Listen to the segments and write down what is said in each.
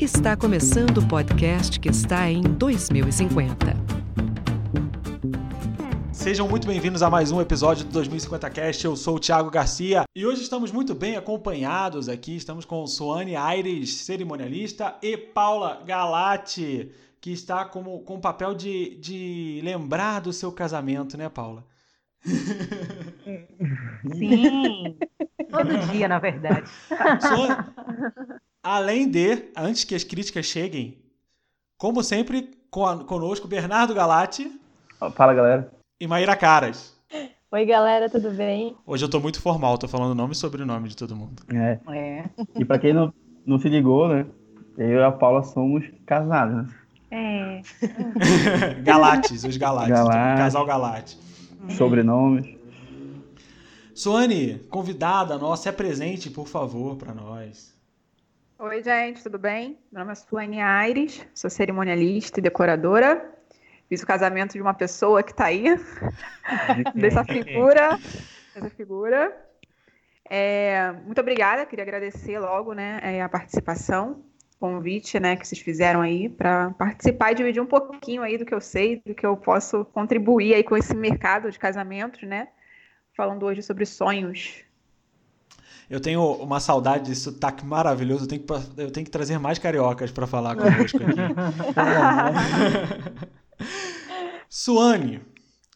Está começando o podcast que está em 2050. Sejam muito bem-vindos a mais um episódio do 2050 Cast. Eu sou o Thiago Garcia e hoje estamos muito bem acompanhados aqui. Estamos com Suane Aires, cerimonialista, e Paula Galati, que está como, com o papel de, de lembrar do seu casamento, né, Paula? Sim, todo dia, na verdade. Suane, além de, antes que as críticas cheguem, como sempre, conosco, Bernardo Galati. Fala, galera. E Maíra Caras. Oi, galera, tudo bem? Hoje eu tô muito formal, tô falando nome e sobrenome de todo mundo. É. é. E pra quem não, não se ligou, né? Eu e a Paula somos casados, né? É. Galates, os Galates. Galates. Casal Galate. Sobrenomes. Suane, convidada nossa, se apresente, por favor, para nós. Oi, gente, tudo bem? Meu nome é Suane Aires, sou cerimonialista e decoradora. Fiz o casamento de uma pessoa que está aí, dessa figura. Dessa figura. É, muito obrigada, queria agradecer logo né, é, a participação convite, né, que vocês fizeram aí para participar e dividir um pouquinho aí do que eu sei, do que eu posso contribuir aí com esse mercado de casamentos, né? Falando hoje sobre sonhos. Eu tenho uma saudade desse sotaque maravilhoso. Eu tenho que, eu tenho que trazer mais cariocas para falar conosco aqui. Suane,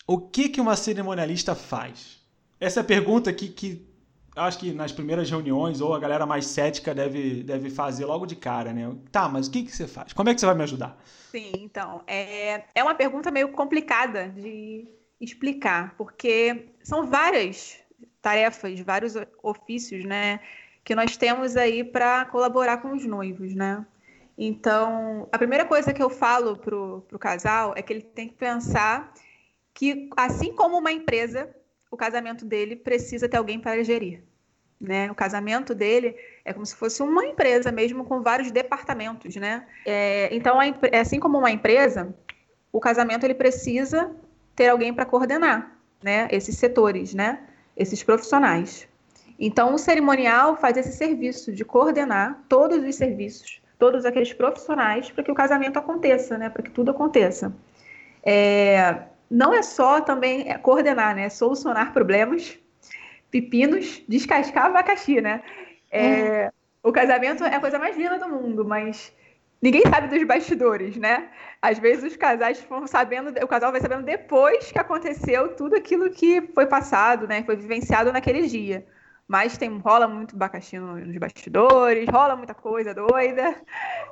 o que, que uma cerimonialista faz? Essa é a pergunta que, que acho que nas primeiras reuniões, ou a galera mais cética deve, deve fazer logo de cara, né? Tá, mas o que, que você faz? Como é que você vai me ajudar? Sim, então, é, é uma pergunta meio complicada de explicar, porque são várias tarefas, vários ofícios, né, que nós temos aí para colaborar com os noivos, né? Então, a primeira coisa que eu falo pro, pro casal é que ele tem que pensar que, assim como uma empresa, o casamento dele precisa ter alguém para gerir. Né? O casamento dele é como se fosse uma empresa mesmo com vários departamentos, né? É, então, assim como uma empresa, o casamento ele precisa ter alguém para coordenar, né? Esses setores, né? Esses profissionais. Então, o cerimonial faz esse serviço de coordenar todos os serviços, todos aqueles profissionais para que o casamento aconteça, né? Para que tudo aconteça. É, não é só também é coordenar, né? Solucionar problemas, pepinos, descascar abacaxi, né? É, é. O casamento é a coisa mais linda do mundo, mas ninguém sabe dos bastidores, né? Às vezes os casais vão sabendo, o casal vai sabendo depois que aconteceu tudo aquilo que foi passado, né? Foi vivenciado naquele dia. Mas tem, rola muito abacaxi nos bastidores, rola muita coisa doida,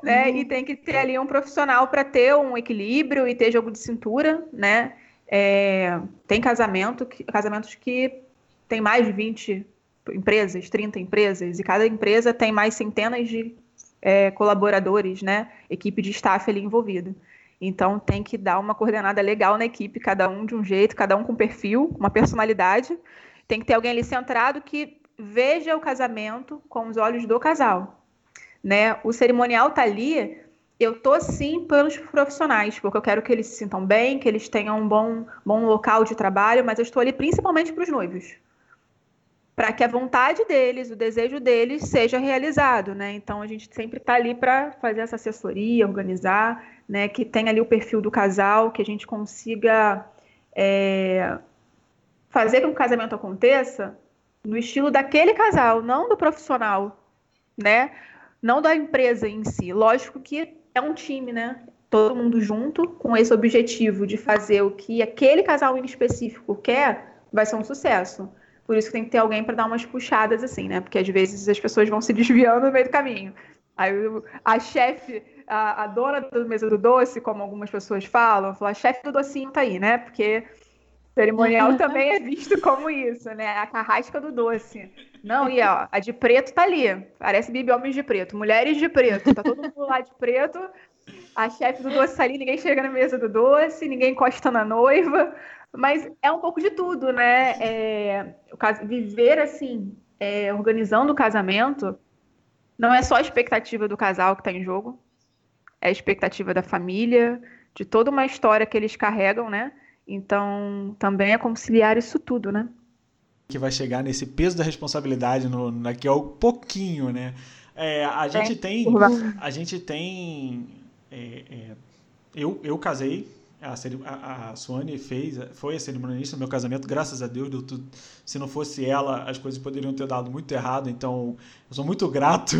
né? Uhum. E tem que ter ali um profissional para ter um equilíbrio e ter jogo de cintura, né? É, tem casamento, casamentos que tem mais de 20 empresas, 30 empresas, e cada empresa tem mais centenas de é, colaboradores, né? Equipe de staff ali envolvida. Então tem que dar uma coordenada legal na equipe, cada um de um jeito, cada um com perfil, uma personalidade. Tem que ter alguém ali centrado que veja o casamento com os olhos do casal. Né? O cerimonial tá ali eu tô sim pelos profissionais, porque eu quero que eles se sintam bem, que eles tenham um bom, bom local de trabalho, mas eu estou ali principalmente para os noivos. Para que a vontade deles, o desejo deles seja realizado, né? Então a gente sempre está ali para fazer essa assessoria, organizar, né? Que tenha ali o perfil do casal, que a gente consiga é, fazer com que o casamento aconteça no estilo daquele casal, não do profissional, né? Não da empresa em si. Lógico que é um time, né? Todo mundo junto, com esse objetivo de fazer o que aquele casal em específico quer, vai ser um sucesso. Por isso que tem que ter alguém para dar umas puxadas assim, né? Porque às vezes as pessoas vão se desviando no meio do caminho. Aí a chefe, a, a, dona da mesa do doce, como algumas pessoas falam, fala, a chefe do docinho tá aí, né? Porque cerimonial também é visto como isso, né? A carrasca do doce. Não, e ó, a de preto tá ali. Parece Bibi Homens de Preto. Mulheres de preto. Tá todo mundo lá de preto. A chefe do doce tá ali, ninguém chega na mesa do doce, ninguém encosta na noiva. Mas é um pouco de tudo, né? É, viver assim, é, organizando o casamento, não é só a expectativa do casal que está em jogo, é a expectativa da família, de toda uma história que eles carregam, né? Então, também é conciliar isso tudo, né? Que vai chegar nesse peso da responsabilidade no, daqui a pouquinho, né? É, a gente tem. Curva. A gente tem. é, é, eu, eu casei. A, a, a Suane fez, foi a cerimonialista no meu casamento, graças a Deus deu tudo. Se não fosse ela, as coisas poderiam ter dado muito errado. Então, eu sou muito grato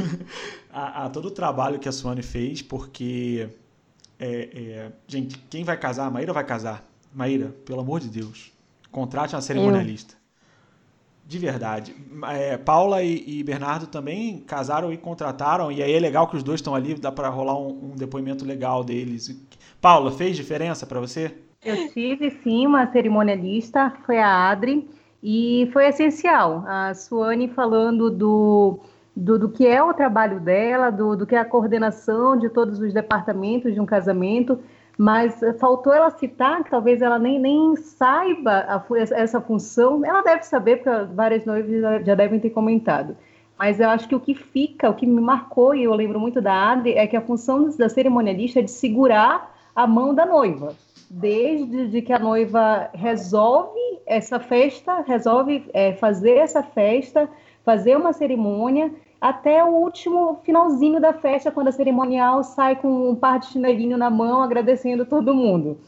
a, a todo o trabalho que a Suane fez, porque, é, é, gente, quem vai casar? A Maíra vai casar. Maíra, pelo amor de Deus, contrate uma cerimonialista. De verdade. É, Paula e, e Bernardo também casaram e contrataram, e aí é legal que os dois estão ali, dá para rolar um, um depoimento legal deles. Paula, fez diferença para você? Eu tive sim uma cerimonialista, foi a Adri, e foi essencial. A Suane falando do, do, do que é o trabalho dela, do, do que é a coordenação de todos os departamentos de um casamento, mas faltou ela citar, que talvez ela nem, nem saiba a essa função. Ela deve saber, porque várias noivas já, já devem ter comentado. Mas eu acho que o que fica, o que me marcou, e eu lembro muito da Adri, é que a função da cerimonialista é de segurar a mão da noiva desde de que a noiva resolve essa festa, resolve é, fazer essa festa, fazer uma cerimônia, até o último finalzinho da festa, quando a cerimonial sai com um par de chinelinho na mão, agradecendo todo mundo.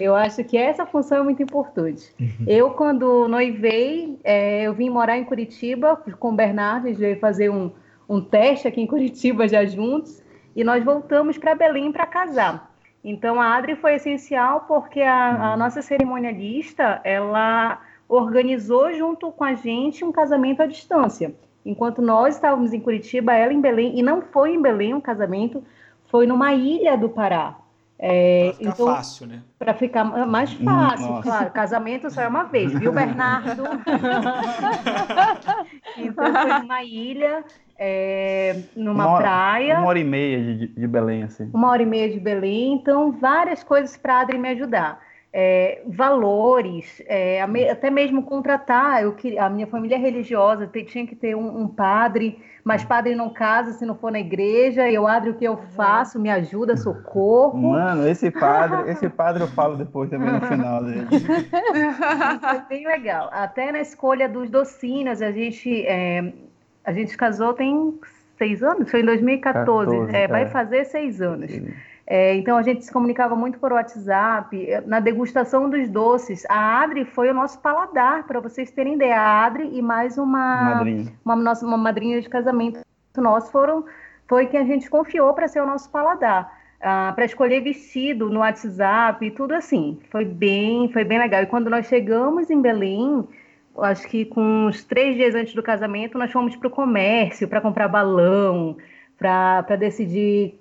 Eu acho que essa função é muito importante. Eu, quando noivei, é, eu vim morar em Curitiba com o Bernardo, a gente veio fazer um, um teste aqui em Curitiba já juntos, e nós voltamos para Belém para casar. Então a Adri foi essencial porque a, a nossa cerimonialista ela organizou junto com a gente um casamento à distância. Enquanto nós estávamos em Curitiba, ela em Belém, e não foi em Belém um casamento, foi numa ilha do Pará. É, Pra ficar então, fácil, né? para ficar mais Hum, fácil, nossa. claro. Casamento só é uma vez, viu, Bernardo? então foi numa ilha, é, numa Uma praia Uma hora e meia de, de Belém, assim. uma hora e meia de Belém, então várias coisas para a Adri me ajudar. É, valores, é, até mesmo contratar. Eu, queria- a minha família é religiosa, tinha que ter um, um padre, mas padre não casa se não for na igreja. Eu, Adri, o que eu faço? Me ajuda, socorro. Mano, esse padre, esse padre eu falo depois também no final dele. Foi bem legal. Até na escolha dos docínios, a gente, é, a gente casou tem seis anos? Foi em 2014. 14, é, vai é. fazer seis anos. É, então a gente se comunicava muito por WhatsApp, na degustação dos doces. A Adri foi o nosso paladar, para vocês terem ideia. A Adri e mais uma, Madrinha. uma, nossa, uma madrinha de casamento nosso foram, foi quem a gente confiou para ser o nosso paladar. para escolher vestido no WhatsApp e tudo assim. Foi bem, foi bem legal. E quando nós chegamos em Belém, acho que com uns três dias antes do casamento, nós fomos para o comércio para comprar balão, para decidir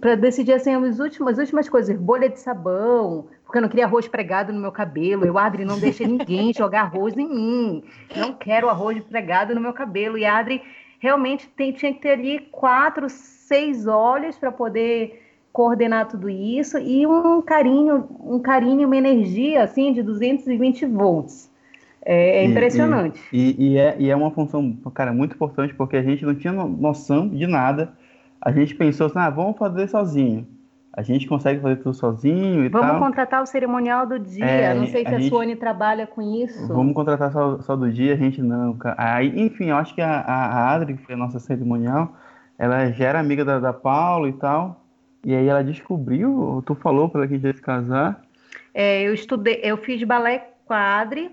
para decidir assim, as últimas, as últimas coisas, bolha de sabão, porque eu não queria arroz pregado no meu cabelo. Eu, Adri, não deixa ninguém jogar arroz em mim. Não quero arroz pregado no meu cabelo. E a Adri realmente tem, tinha que ter ali quatro, seis olhos para poder coordenar tudo isso e um carinho, um carinho, uma energia assim de 220 volts. É, é E- impressionante. E, e é, e é uma função, cara, muito importante, porque a gente não tinha no- noção de nada. A gente pensou assim, ah, vamos fazer sozinho. A gente consegue fazer tudo sozinho e Vamos tal. contratar o cerimonial do dia. É, não sei se a, gente- Suane trabalha com isso. Vamos contratar só, só do dia, a gente não. Aí, enfim, eu acho que a, a a Adri, que foi a nossa cerimonial, ela já era amiga da, da Paula e tal. E aí ela descobriu, tu falou para ela que ia se casar. É, eu estudei, eu fiz balé com a Adri,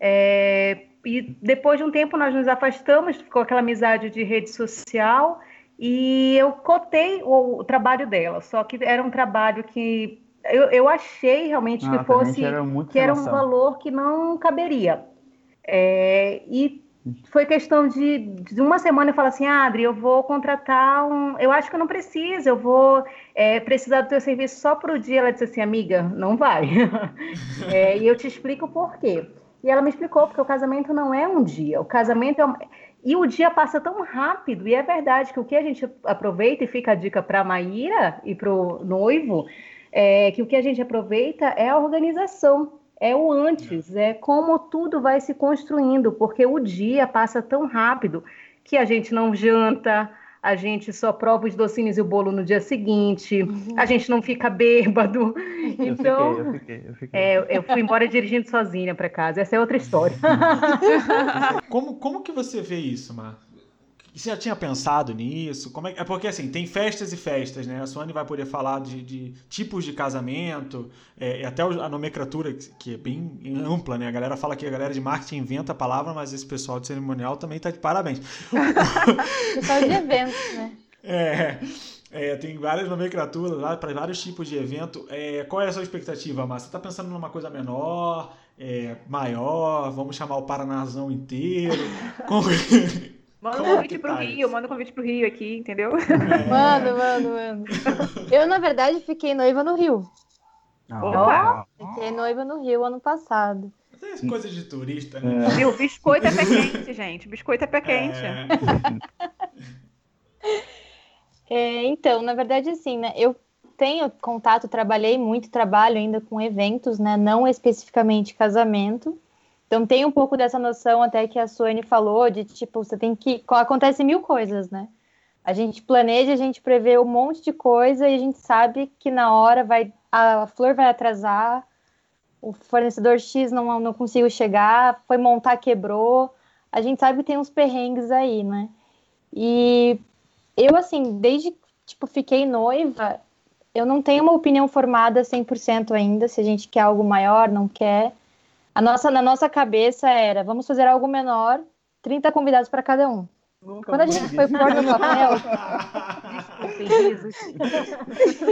é, e depois de um tempo nós nos afastamos, ficou aquela amizade de rede social, e eu cotei o, o trabalho dela, só que era um trabalho que eu, eu achei realmente Nossa, que fosse era que era um valor que não caberia. É, e foi questão de, de uma semana eu falo assim, ah, Adri, eu vou contratar um. Eu acho que eu não preciso, eu vou é, precisar do teu serviço só para o dia. Ela disse assim, amiga, não vai. É, e eu te explico por quê. E ela me explicou, porque o casamento não é um dia, o casamento é um... E o dia passa tão rápido, e é verdade que o que a gente aproveita, e fica a dica para a Maíra e para o noivo, é que o que a gente aproveita é a organização, é o antes, é como tudo vai se construindo, porque o dia passa tão rápido que a gente não janta, a gente só prova os docinhos e o bolo no dia seguinte, a gente não fica bêbado. Eu Então, fiquei, eu fiquei, eu fiquei. é, eu fui embora dirigindo sozinha para casa, essa é outra história. Como, como que você vê isso, Mar? E você já tinha pensado nisso? Como é, é porque assim, tem festas e festas, né? A Suane vai poder falar de, de tipos de casamento, é, até a nomenclatura, que é bem ampla, né? A galera fala que a galera de marketing inventa a palavra, mas esse pessoal de cerimonial também tá de parabéns. pessoal de eventos, né? É. É, tem várias nomenclaturas lá para vários tipos de evento. É, qual é a sua expectativa, Márcia? Você está pensando numa coisa menor, é, maior? Vamos chamar o Paranazão inteiro? Como... Manda um convite pro tá Rio, manda um convite pro Rio aqui, entendeu? É. Manda, manda, manda. Eu, na verdade, fiquei noiva no Rio. Opa! Fiquei noiva no Rio ano passado. É coisa de turista, né? É. Viu? Biscoito é pé quente, gente. Biscoito é pé quente. É. é, então, na verdade, assim, né? Eu tenho contato, trabalhei muito, trabalho ainda com eventos, né? Não especificamente casamento. Então tem um pouco dessa noção até que a Suane falou, de tipo, você tem que. Acontece mil coisas, né? A gente planeja, a gente prevê um monte de coisa e a gente sabe que na hora vai a flor vai atrasar, o fornecedor X não, não consigo chegar, foi montar, quebrou. A gente sabe que tem uns perrengues aí, né? E eu, assim, desde tipo, fiquei noiva, eu não tenho uma opinião formada 100% ainda, se a gente quer algo maior, não quer. A nossa, na nossa cabeça era, vamos fazer algo menor, 30 convidados para cada um. Nunca Quando a gente foi pôr no papel.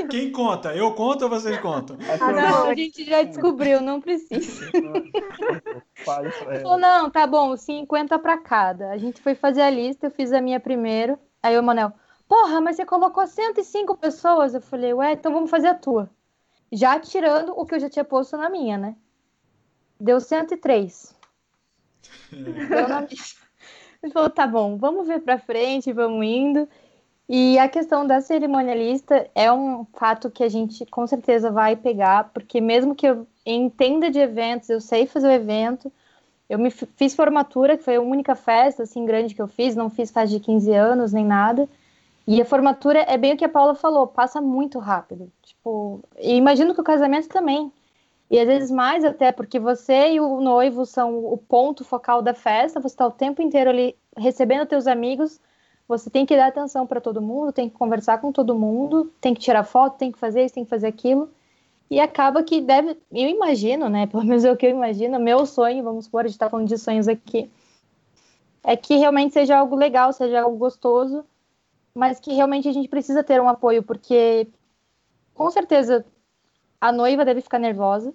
Quem conta? Eu conto ou vocês contam? Ah, não, a gente já descobriu, não precisa. Falou, não, tá bom, 50 para cada. A gente foi fazer a lista, eu fiz a minha primeiro. Aí o Manel, porra, mas você colocou 105 pessoas. Eu falei, ué, então vamos fazer a tua. Já tirando o que eu já tinha posto na minha, né? Deu 103. Deu na Ele falou, tá bom, vamos ver para frente, vamos indo. E a questão da cerimonialista é um fato que a gente com certeza vai pegar, porque mesmo que eu entenda de eventos, eu sei fazer o evento, eu me fiz formatura, que foi a única festa assim grande que eu fiz, não fiz festa de 15 anos nem nada. E a formatura é bem o que a Paula falou, passa muito rápido. Tipo, e imagino que o casamento também. E às vezes mais até porque você e o noivo são o ponto focal da festa, você está o tempo inteiro ali recebendo teus amigos, você tem que dar atenção para todo mundo, tem que conversar com todo mundo, tem que tirar foto, tem que fazer isso, tem que fazer aquilo. E acaba que deve, eu imagino, né? Pelo menos é o que eu imagino, meu sonho, vamos supor, a gente está falando de sonhos aqui, é que realmente seja algo legal, seja algo gostoso, mas que realmente a gente precisa ter um apoio, porque com certeza a noiva deve ficar nervosa,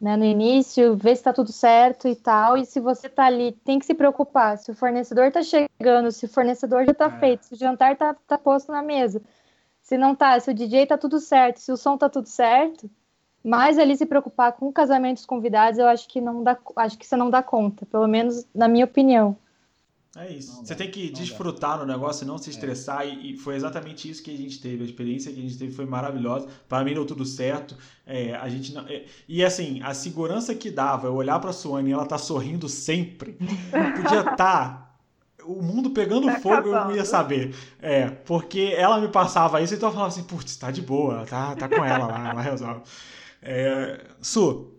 né, no início, ver se está tudo certo e tal. E se você está ali, tem que se preocupar. Se o fornecedor está chegando, se o fornecedor já está é. feito, se o jantar está tá posto na mesa. Se não tá, se o DJ está tudo certo, se o som está tudo certo, mas ali se preocupar com o casamento dos convidados, eu acho que não dá, acho que você não dá conta, pelo menos na minha opinião. É isso. Não você dá, tem que desfrutar dá. no negócio e não se é. estressar. É. E, e, foi exatamente isso que a gente teve. A experiência que a gente teve foi maravilhosa. Para mim deu tudo certo. É, a gente não, é, e assim, a segurança que dava, eu olhar para a Suane e ela tá sorrindo sempre. Podia estar. Tá, o mundo pegando tá fogo, acabando. eu não ia saber. É, porque ela me passava isso, então eu falava assim, putz, tá de boa, tá, tá com ela lá, ela resolve. É, Su,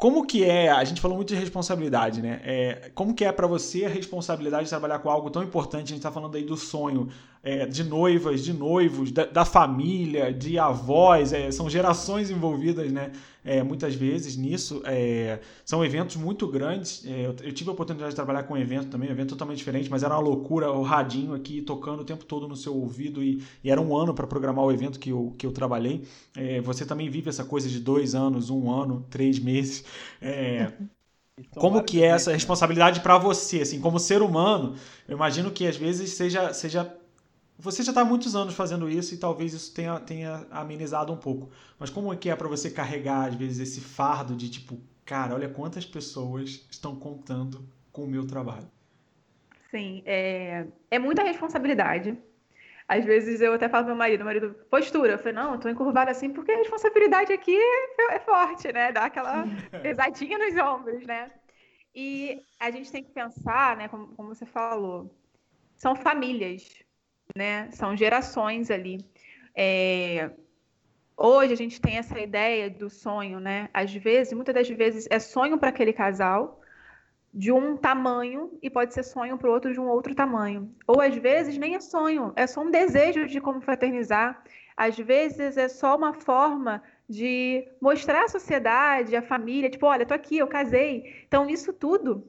como que é, a gente falou muito de responsabilidade, né? É, como que é para você a responsabilidade de trabalhar com algo tão importante? A gente está falando aí do sonho é, de noivas, de noivos, da, da família, de avós, é, são gerações envolvidas, né? É, muitas vezes nisso. É, são eventos muito grandes. É, eu, eu, tive a oportunidade de trabalhar com um evento também, um evento totalmente diferente, mas era uma loucura, o radinho aqui tocando o tempo todo no seu ouvido e, e era um ano para programar o evento que eu, que eu trabalhei. É, você também vive essa coisa de dois anos, um ano, três meses. Como que é essa responsabilidade para você, assim, como ser humano? Eu imagino que às vezes seja, seja você já está há muitos anos fazendo isso e talvez isso tenha, tenha amenizado um pouco. Mas como é que é para você carregar, às vezes, esse fardo de tipo, cara, olha quantas pessoas estão contando com o meu trabalho? Sim, é, é muita responsabilidade. Às vezes eu até falo pro meu marido, marido, postura. Eu falei, não, eu tô encurvada assim porque a responsabilidade aqui é, é forte, né? Dá aquela pesadinha nos ombros, né? E a gente tem que pensar, né, como, como você falou, são famílias né? São gerações ali. É... Hoje a gente tem essa ideia do sonho, né? Às vezes, muitas das vezes, é sonho para aquele casal, de um tamanho e pode ser sonho para o outro de um outro tamanho. Ou às vezes nem é sonho, é só um desejo de como fraternizar. Às vezes é só uma forma de mostrar à sociedade, à família, tipo, olha, tô aqui, eu casei. Então isso tudo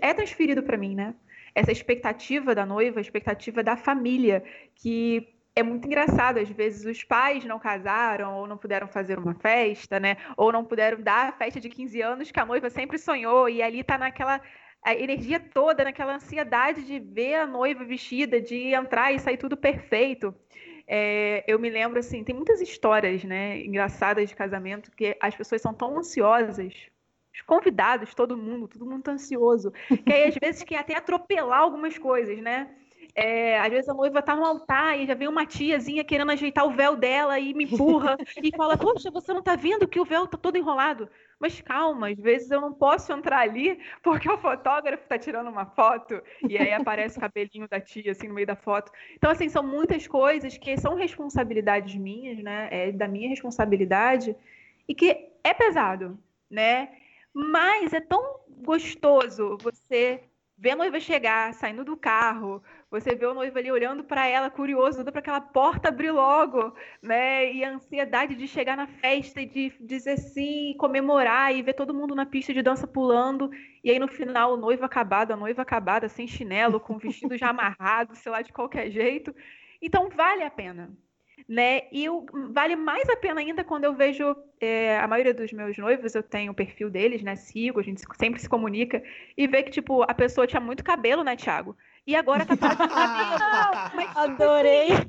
é transferido para mim, né? Essa expectativa da noiva, a expectativa da família, que é muito engraçado, às vezes os pais não casaram ou não puderam fazer uma festa, né? Ou não puderam dar a festa de 15 anos que a noiva sempre sonhou e ali tá naquela a energia toda, naquela ansiedade de ver a noiva vestida, de entrar e sair tudo perfeito. É, eu me lembro assim, tem muitas histórias, né, engraçadas de casamento que as pessoas são tão ansiosas os convidados, todo mundo, todo mundo tá ansioso. Que aí, às vezes, quer até atropelar algumas coisas, né? É, às vezes a noiva tá no altar e já vem uma tiazinha querendo ajeitar o véu dela e me empurra e fala: Poxa, você não tá vendo que o véu tá todo enrolado? Mas calma, às vezes eu não posso entrar ali porque o fotógrafo tá tirando uma foto e aí aparece o cabelinho da tia assim no meio da foto. Então, assim, são muitas coisas que são responsabilidades minhas, né? É da minha responsabilidade e que é pesado, né? Mas é tão gostoso você ver a noiva chegar, saindo do carro, você vê o noivo ali olhando para ela, curioso, para aquela porta abrir logo, né? E a ansiedade de chegar na festa e de dizer sim, comemorar e ver todo mundo na pista de dança pulando. E aí no final o noivo acabado, a noiva acabada, sem chinelo, com o vestido já amarrado, sei lá, de qualquer jeito. Então vale a pena né? E o, vale mais a pena ainda quando eu vejo é, a maioria dos meus noivos, eu tenho o perfil deles, né? Sigo, a gente sempre se comunica e vê que, tipo, a pessoa tinha muito cabelo, né, Thiago? E agora tá parecendo cabelo. Mas, Adorei!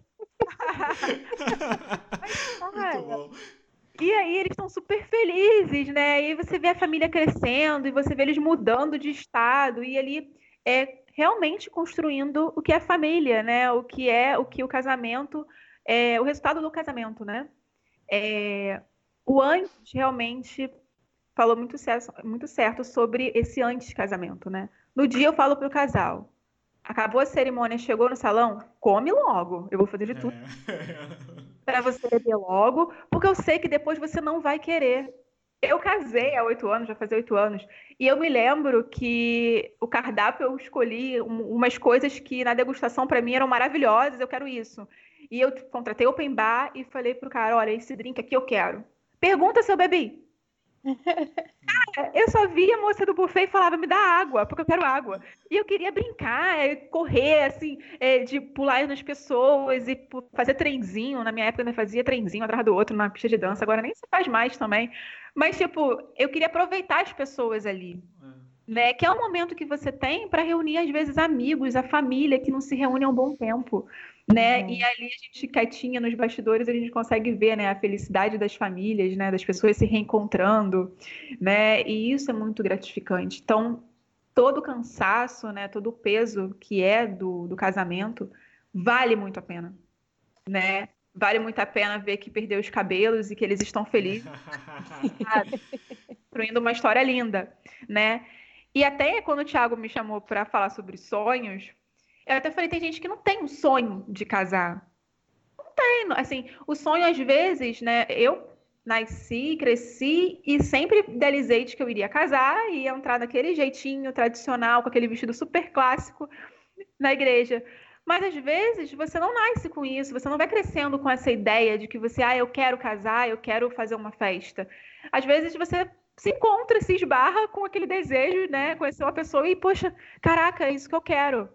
Mas, e aí eles estão super felizes, né? E você vê a família crescendo e você vê eles mudando de estado e ali é realmente construindo o que é família, né? O que é o que o casamento é, o resultado do casamento, né? É, o antes realmente falou muito certo, muito certo sobre esse antes casamento, né? No dia eu falo pro casal, acabou a cerimônia, chegou no salão, come logo. Eu vou fazer de tudo é. para você beber logo, porque eu sei que depois você não vai querer. Eu casei há oito anos, já fazia oito anos, e eu me lembro que o cardápio eu escolhi umas coisas que na degustação para mim eram maravilhosas, eu quero isso. E eu contratei open bar e falei pro cara, olha, esse drink aqui eu quero. Pergunta se eu bebi. Cara, eu só via a moça do buffet e falava, me dá água, porque eu quero água. E eu queria brincar, é, correr, assim, é, de pular nas pessoas e fazer trenzinho. Na minha época eu fazia trenzinho atrás do outro na pista de dança, agora nem se faz mais também. Mas, tipo, eu queria aproveitar as pessoas ali. Né? Que é um momento que você tem para reunir, às vezes, amigos, a família que não se reúne há um bom tempo né? Uhum. E ali a gente quietinha nos bastidores a gente consegue ver, né, a felicidade das famílias, né, das pessoas se reencontrando, né? E isso é muito gratificante. Então, todo o cansaço, né, todo o peso que é do, do casamento vale muito a pena, né? Vale muito a pena ver que perdeu os cabelos e que eles estão felizes, construindo uma história linda, né? E até quando o Thiago me chamou para falar sobre sonhos, eu até falei, tem gente que não tem um sonho de casar. Não tem, assim, o sonho às vezes, né? Eu nasci, cresci e sempre idealizei de que eu iria casar e ia entrar daquele jeitinho tradicional, com aquele vestido super clássico na igreja. Mas às vezes você não nasce com isso, você não vai crescendo com essa ideia de que você, ah, eu quero casar, eu quero fazer uma festa. Às vezes você se encontra, se esbarra com aquele desejo, né? Conhecer uma pessoa e, poxa, caraca, é isso que eu quero.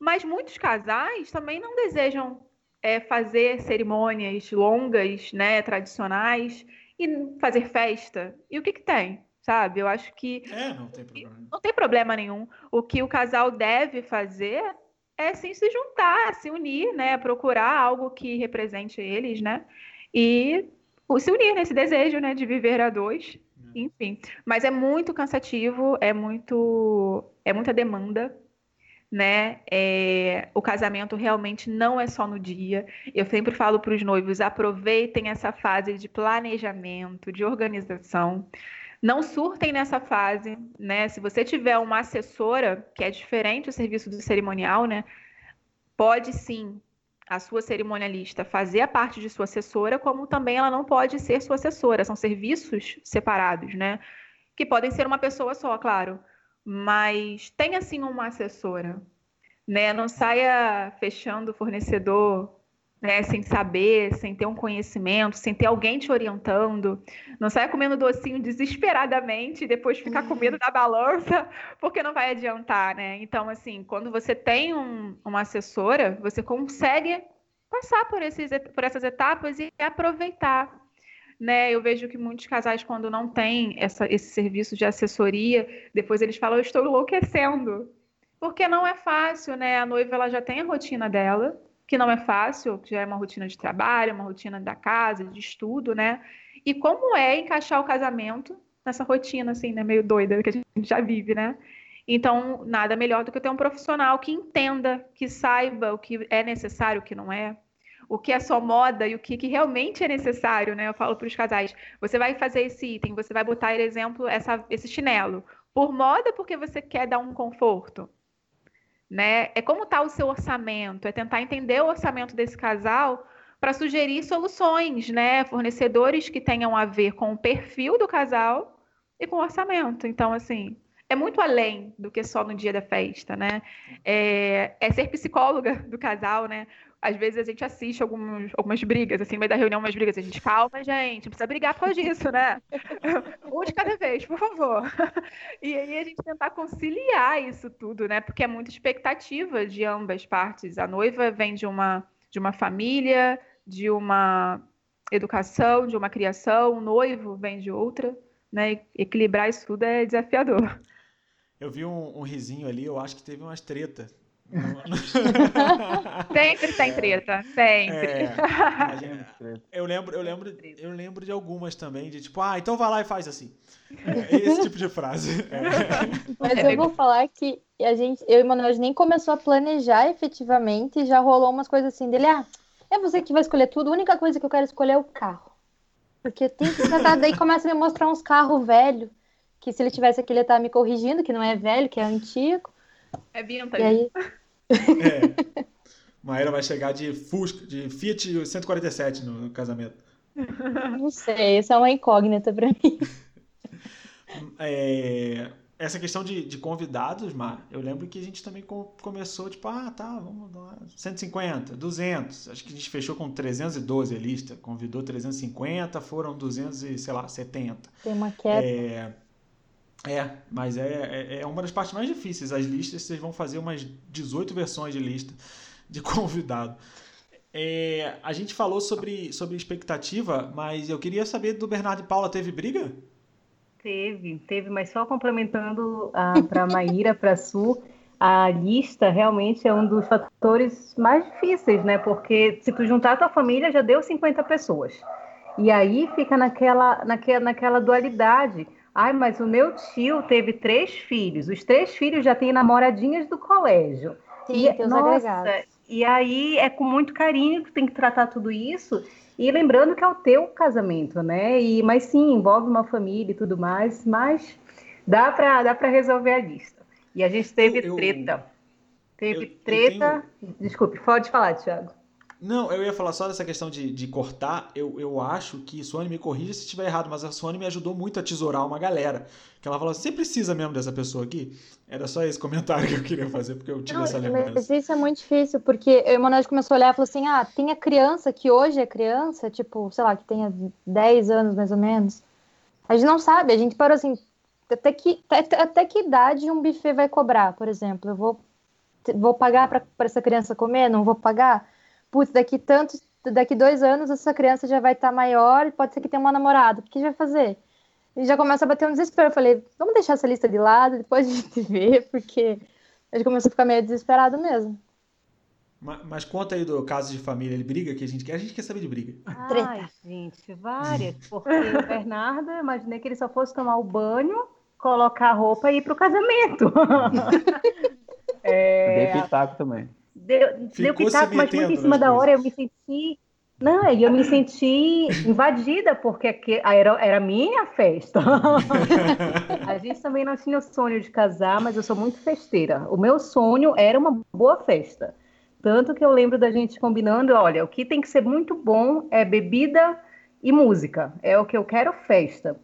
Mas muitos casais também não desejam é, fazer cerimônias longas, né, tradicionais, e fazer festa. E o que, que tem? Sabe? Eu acho que. É, não tem problema. Não tem problema nenhum. O que o casal deve fazer é sim se juntar, se unir, né? Procurar algo que represente eles, né? E se unir nesse desejo, né? De viver a dois. Enfim. Mas é muito cansativo, é muito. É muita demanda né? É, o casamento realmente não é só no dia. Eu sempre falo para os noivos: aproveitem essa fase de planejamento, de organização. Não surtem nessa fase, né? Se você tiver uma assessora, que é diferente do serviço do cerimonial, né? Pode sim a sua cerimonialista fazer a parte de sua assessora, como também ela não pode ser sua assessora. São serviços separados, né? Que podem ser uma pessoa só, claro mas tenha assim uma assessora, né? Não saia fechando o fornecedor né, sem saber, sem ter um conhecimento, sem ter alguém te orientando. Não saia comendo docinho desesperadamente e depois ficar com medo da balança, porque não vai adiantar, né? Então, assim, quando você tem um, uma assessora, você consegue passar por, esses, por essas etapas e aproveitar. Né, eu vejo que muitos casais, quando não têm essa, esse serviço de assessoria, depois eles falam, eu estou enlouquecendo. Porque não é fácil, né? A noiva ela já tem a rotina dela, que não é fácil, que já é uma rotina de trabalho, uma rotina da casa, de estudo, né? E como é encaixar o casamento nessa rotina, assim, né? Meio doida que a gente já vive, né? Então, nada melhor do que ter um profissional que entenda, que saiba o que é necessário, o que não é, o que é só moda e o que, que realmente é necessário, né? Eu falo para os casais: você vai fazer esse item, você vai botar, por exemplo, essa, esse chinelo. Por moda, porque você quer dar um conforto né? É como está o seu orçamento, é tentar entender o orçamento desse casal para sugerir soluções, né? Fornecedores que tenham a ver com o perfil do casal e com o orçamento. Então, assim, é muito além do que só no dia da festa, né? É, é ser psicóloga do casal, né? às vezes a gente assiste algumas, algumas brigas, assim, no meio da reunião, umas brigas, a gente, calma, gente, não precisa brigar por causa disso, né? um de cada vez, por favor. E aí a gente tentar conciliar isso tudo, né? Porque é muita expectativa de ambas partes. A noiva vem de uma, de uma família, de uma educação, de uma criação, o noivo vem de outra, né? Equilibrar isso tudo é desafiador. Eu vi um, um risinho ali, eu acho que teve umas treta sempre tem treta, sempre. É, eu lembro, eu lembro, eu lembro de algumas também, de tipo, ah, então vai lá e faz assim. É, esse tipo de frase. É. Mas eu vou falar que a gente, eu e o Manoel nem começou a planejar efetivamente e já rolou umas coisas assim dele, ah, é você que vai escolher tudo, a única coisa que eu quero escolher é o carro. Porque tem que tratar, daí começa a me mostrar uns carros velhos, que se ele tivesse aqui ele ia estar me corrigindo, que não é velho, que é antigo. É vintage. E aí... É. Maíra vai chegar de Fusca, de Fiat 147 no, casamento. Não sei, isso é uma incógnita para mim. É, essa questão de, de, convidados, Mar, eu lembro que a gente também começou, tipo, ah, tá, vamos lá, 150, 200. Acho que a gente fechou com 312 a lista, convidou 350, foram 200 e, sei lá, 70. Tem uma queda. É, é, mas é, é, é, uma das partes mais difíceis. As listas, vocês vão fazer umas 18 versões de lista de convidado. É, a gente falou sobre, sobre expectativa, mas eu queria saber do Bernardo e Paula, teve briga? Teve, teve, mas só complementando para a Maíra, para a Su, a lista realmente é um dos fatores mais difíceis, né? Porque se tu juntar a tua família, já deu 50 pessoas. E aí fica naquela, naquela, naquela dualidade Ai, mas o meu tio teve três filhos. Os três filhos já têm namoradinhas do colégio. Sim, e, tem os nossa, agregados. E aí é com muito carinho que tem que tratar tudo isso. E lembrando que é o teu casamento, né? E, mas sim, envolve uma família e tudo mais, mas dá para dá para resolver a lista. E a gente teve eu, treta. Teve eu, treta. Eu tenho... Desculpe, pode falar, Thiago. Não, eu ia falar só dessa questão de, de cortar. Eu, eu acho que Sony me corrija se estiver errado, mas a Sony me ajudou muito a tesourar uma galera. Que ela falou: você precisa mesmo dessa pessoa aqui? Era só esse comentário que eu queria fazer, porque eu tive Não, essa lembrança. Mas isso é muito difícil, porque o Emanuel começou a olhar e falou assim: ah, tem a criança que hoje é criança, tipo, sei lá, que tenha 10 anos mais ou menos. A gente não sabe, a gente parou assim, até que, até, até que idade um buffet vai cobrar, por exemplo? Eu vou, vou pagar para essa criança comer? Não vou pagar? Putz, daqui tantos, daqui dois anos essa criança já vai estar tá maior e pode ser que tenha uma namorada. O que vai fazer? E já começa a bater um desespero. Eu falei, vamos deixar essa lista de lado, depois a gente vê, porque a gente começou a ficar meio desesperado mesmo. Mas, mas, conta aí do caso de família, ele briga que a gente quer, a gente quer saber de briga. Ai, gente, várias. Porque o Bernardo, eu imaginei que ele só fosse tomar o banho, colocar a roupa e ir pro casamento. é... Dei pitaco também deu, deu pitaco, mas muito em cima da hora eu me senti. Não, eu me senti invadida, porque era, era minha festa. a gente também não tinha o sonho de casar, mas eu sou muito festeira. O meu sonho era uma boa festa. Tanto que eu lembro da gente combinando: olha, o que tem que ser muito bom é bebida e música. É o que eu quero festa.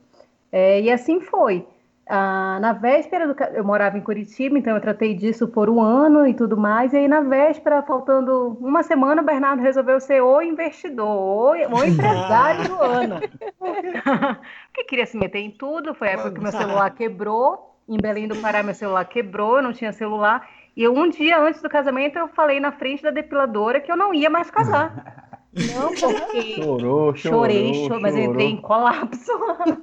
É, e assim foi. Ah, na véspera do, eu morava em Curitiba, então eu tratei disso por um ano e tudo mais. E aí na véspera, faltando uma semana, o Bernardo resolveu ser o investidor, o, o empresário do ano. Porque queria se meter em tudo. Foi a época que meu celular quebrou. Em Belém do Pará, meu celular quebrou, eu não tinha celular. E um dia antes do casamento, eu falei na frente da depiladora que eu não ia mais casar. Não, porque. Chorou, chorou. Chorei, chorou, mas eu entrei em colapso.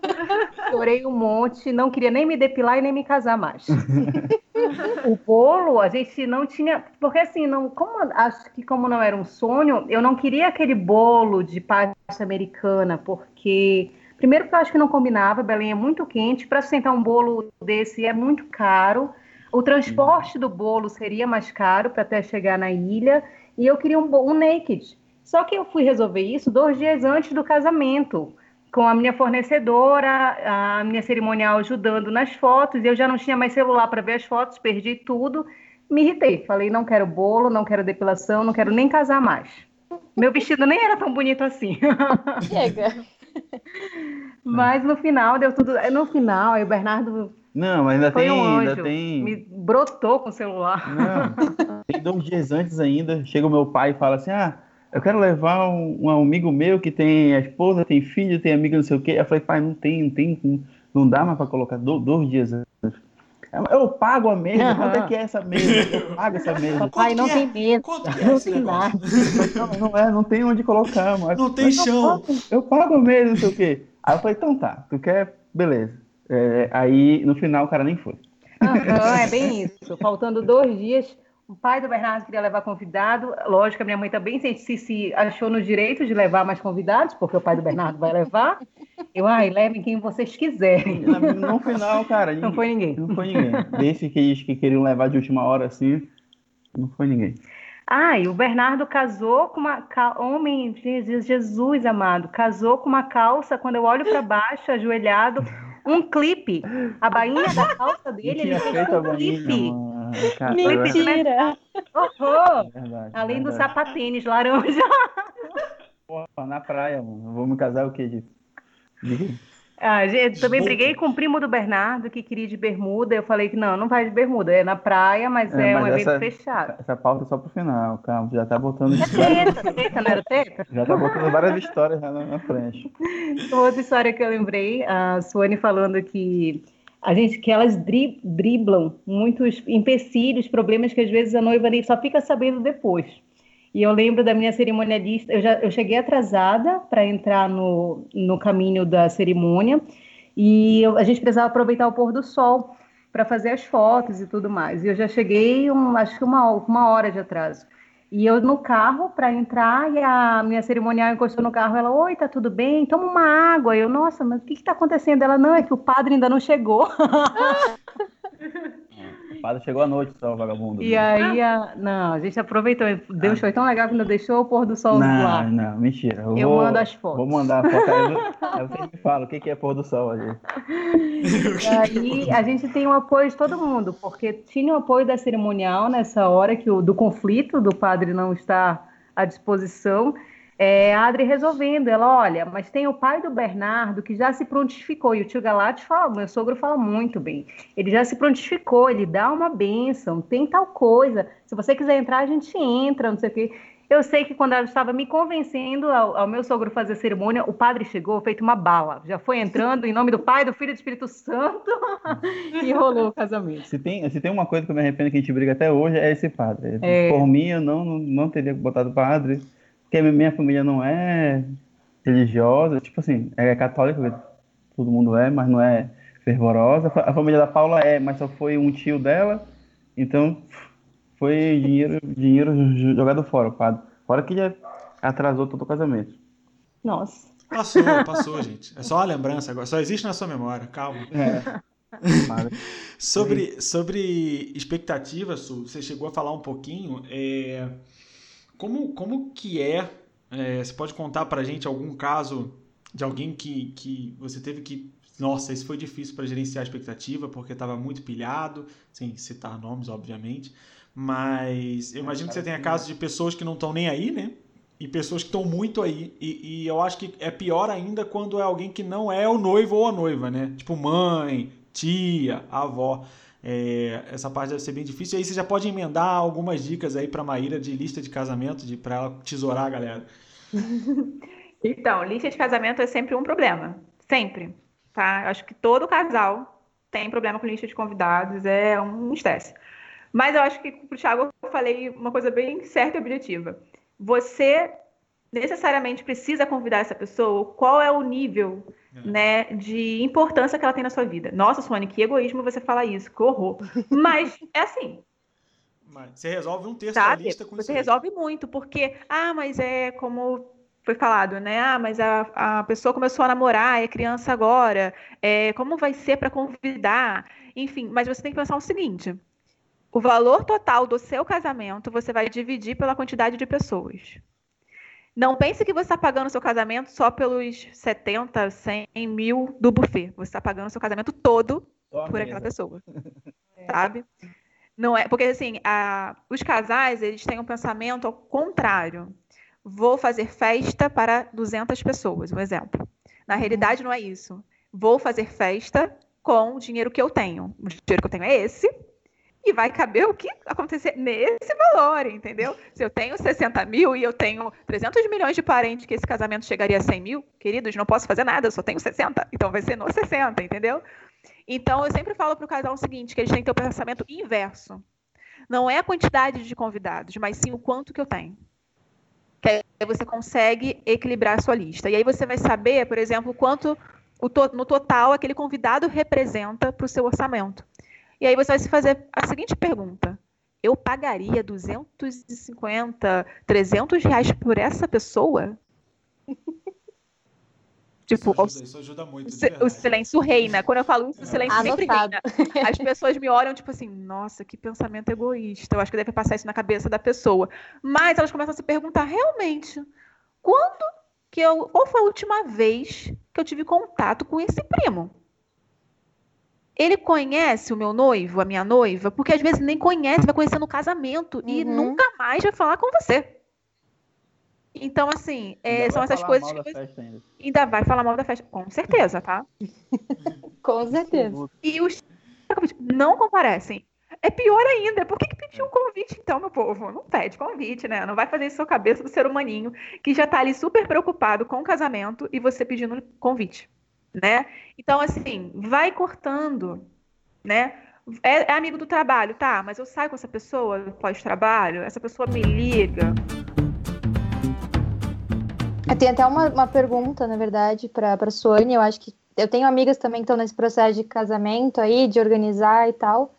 Chorei um monte, não queria nem me depilar e nem me casar mais. o bolo, a gente não tinha. Porque assim, não, como, acho que como não era um sonho, eu não queria aquele bolo de pasta americana, porque. Primeiro, porque eu acho que não combinava, Belém é muito quente. Para sustentar um bolo desse é muito caro. O transporte do bolo seria mais caro para até chegar na ilha. E eu queria um, um naked. Só que eu fui resolver isso dois dias antes do casamento, com a minha fornecedora, a minha cerimonial ajudando nas fotos, e eu já não tinha mais celular para ver as fotos, perdi tudo. Me irritei, falei: não quero bolo, não quero depilação, não quero nem casar mais. Meu vestido nem era tão bonito assim. Chega. Mas no final deu tudo. No final, aí o Bernardo não, mas ainda foi tem, um ainda tem. Me brotou com o celular. Não, tem dois dias antes ainda, chega o meu pai e fala assim: ah, eu quero levar um, um amigo meu que tem a esposa, tem filho, tem amigo, não sei o quê. Eu falei, pai, não tem, não tem, não dá mais para colocar do, dois dias antes. Eu pago a mesa, Aham. quanto é que é essa mesa? Eu pago essa mesa. Papai, não tem é? Quanto que é Não tem nada. Não, não é, não tem onde colocar, mas. Não tem mas eu chão. pago- Eu pago a mesa, não sei o quê. Aí eu falei, então tá, tu quer? Beleza. É, aí no final o cara nem foi. Aham, é bem isso. Faltando dois dias, o pai do Bernardo queria levar convidado. Lógico, a minha mãe também se, se, achou no direito de levar mais convidados, porque o pai do Bernardo vai levar. Eu, ai, levem quem vocês quiserem. No final, cara, Não foi ninguém. Não foi ninguém. Desse que eles que queriam levar de última hora assim, não foi ninguém. Ah, e o Bernardo casou com uma homem, Jesus, Jesus amado, casou com uma calça. Quando eu olho para baixo, ajoelhado, um clipe. A bainha da calça dele, ele fez um clipe. mano. Cara, Mentira! Horror! é verdade, Além do verdade. sapatênis laranja. Porra, na praia, mano. Vou me casar o quê disso? De... Ah, gente, também briguei com o primo do Bernardo que queria ir de bermuda. Eu falei que não, não vai de bermuda, é na praia, mas é, É, um mas evento essa- fechado. Essa pauta é só pro final, calma. Já tá botando. É teta, teta, não era teta? Já tá botando várias histórias já na, na frente. Outra história que eu lembrei, a Suane falando que a gente que elas dri- driblam muitos empecilhos, problemas que às vezes a noiva nem só fica sabendo depois. E eu lembro da minha cerimonialista, eu já eu cheguei atrasada para entrar no, no caminho da cerimônia e eu- a gente precisava aproveitar o pôr do sol para fazer as fotos e tudo mais. E eu já cheguei, um, acho que uma, uma hora de atraso. E eu no carro para entrar e a minha cerimonial encostou no carro. Ela, oi, tá tudo bem? Toma uma água. Eu, nossa, mas o que está acontecendo? Ela, não, é que o padre ainda não chegou. O padre chegou à noite só, vagabundo. E aí, a... não, a gente aproveitou. Deus foi tão legal que ainda deixou o pôr do sol não, lá. não, mentira. Eu, Eu vou, mando as fotos. Vou mandar a foto. Aí, eu- aí vocês me falam o que é pôr do sol ali. E aí a gente tem o apoio de todo mundo, porque tinha o apoio da cerimonial nessa hora que o, do conflito do padre não estar à disposição. É, a Adri resolvendo, ela, olha, mas tem o pai do Bernardo que já se prontificou, e o tio Galate fala, meu sogro fala muito bem, ele já se prontificou, ele dá uma bênção, tem tal coisa, se você quiser entrar, a gente entra, não sei o quê. Eu sei que quando ela estava me convencendo ao, ao meu sogro fazer a cerimônia, o padre chegou feito uma bala. Já foi entrando em nome do Pai, do Filho e do Espírito Santo e rolou o casamento. Se tem, se tem uma coisa que eu me arrependo que a gente briga até hoje, é esse padre. É. Por mim, eu não, não, não teria botado padre, porque a minha família não é religiosa, tipo assim, é católica, todo mundo é, mas não é fervorosa. A família da Paula é, mas só foi um tio dela, então foi dinheiro, dinheiro jogado fora, o padre. Fora que já atrasou todo o casamento. Nossa. Passou, passou, gente. É só uma lembrança agora. Só existe na sua memória, calma. É. Sobre, sobre expectativa, Su, você chegou a falar um pouquinho. é, como, como que é, é, Você pode contar pra gente algum caso de alguém que, que você teve que. Nossa, isso foi difícil para gerenciar a expectativa, porque estava muito pilhado, sem citar nomes, obviamente. Mas eu imagino que você tenha casos de pessoas que não estão nem aí, né? E pessoas que estão muito aí. E, e eu acho que é pior ainda quando é alguém que não é o noivo ou a noiva, né? Tipo mãe, tia, avó. É, essa parte deve ser bem difícil. Aí você já pode emendar algumas dicas aí para Maíra de lista de casamento, de para ela tesourar a galera. Então, lista de casamento é sempre um problema, sempre, tá? Eu acho que todo casal tem problema com lista de convidados, é um estresse. Mas eu acho que para o Thiago eu falei uma coisa bem certa e objetiva. Você necessariamente precisa convidar essa pessoa, qual é o nível. Né, de importância que ela tem na sua vida. Nossa, Suane, que egoísmo você falar isso, que horror. Mas é assim. Mas você resolve um terço sabe? da lista com Você resolve muito, porque, ah, mas é como foi falado, né? Ah, mas a, a pessoa começou a namorar, é criança agora, é, como vai ser para convidar? Enfim, mas você tem que pensar o seguinte: o valor total do seu casamento você vai dividir pela quantidade de pessoas. Não pense que você está pagando o seu casamento só pelos 70, 100 mil do buffet. Você está pagando o seu casamento todo só por aquela pessoa. Sabe? Não é, porque assim, a, os casais, eles têm um pensamento ao contrário. Vou fazer festa para 200 pessoas, um exemplo. Na uhum. realidade, não é isso. Vou fazer festa com o dinheiro que eu tenho. O dinheiro que eu tenho é esse, e vai caber o que acontecer nesse valor, entendeu? Se eu tenho 60 mil e eu tenho 300 milhões de parentes que esse casamento chegaria a 100 mil, queridos, não posso fazer nada, eu só tenho 60, então vai ser no 60, entendeu? Então, eu sempre falo para o casal o seguinte, que eles têm que ter o pensamento inverso. Não é a quantidade de convidados, mas sim o quanto que eu tenho. Que aí você consegue equilibrar a sua lista. E aí você vai saber, por exemplo, quanto no total aquele convidado representa para o seu orçamento. E aí você vai se fazer a seguinte pergunta: eu pagaria 250, 300 reais por essa pessoa? Tipo, isso ajuda, isso ajuda muito, o silêncio reina. Quando eu falo isso, o silêncio é. sempre reina. As pessoas me olham, tipo assim, nossa, que pensamento egoísta. Eu acho que deve passar isso na cabeça da pessoa. Mas elas começam a se perguntar, realmente, quando que eu. Qual foi a última vez que eu tive contato com esse primo? Ele conhece o meu noivo, a minha noiva, porque às vezes nem conhece, vai conhecer no casamento uhum. e nunca mais vai falar com você. Então, assim, é, são essas coisas que. Ainda. ainda vai falar mal da festa. Com certeza, tá? com certeza. E os não comparecem. É pior ainda. Por que, que pediu um convite, então, meu povo? Não pede convite, né? Não vai fazer isso na cabeça do ser humaninho que já tá ali super preocupado com o casamento e você pedindo convite né? Então, assim, vai cortando, né? É, é amigo do trabalho, tá? Mas eu saio com essa pessoa pós-trabalho, essa pessoa me liga. Tem até uma, uma pergunta, na verdade, para a Suane. Eu acho que eu tenho amigas também que estão nesse processo de casamento aí, de organizar e tal,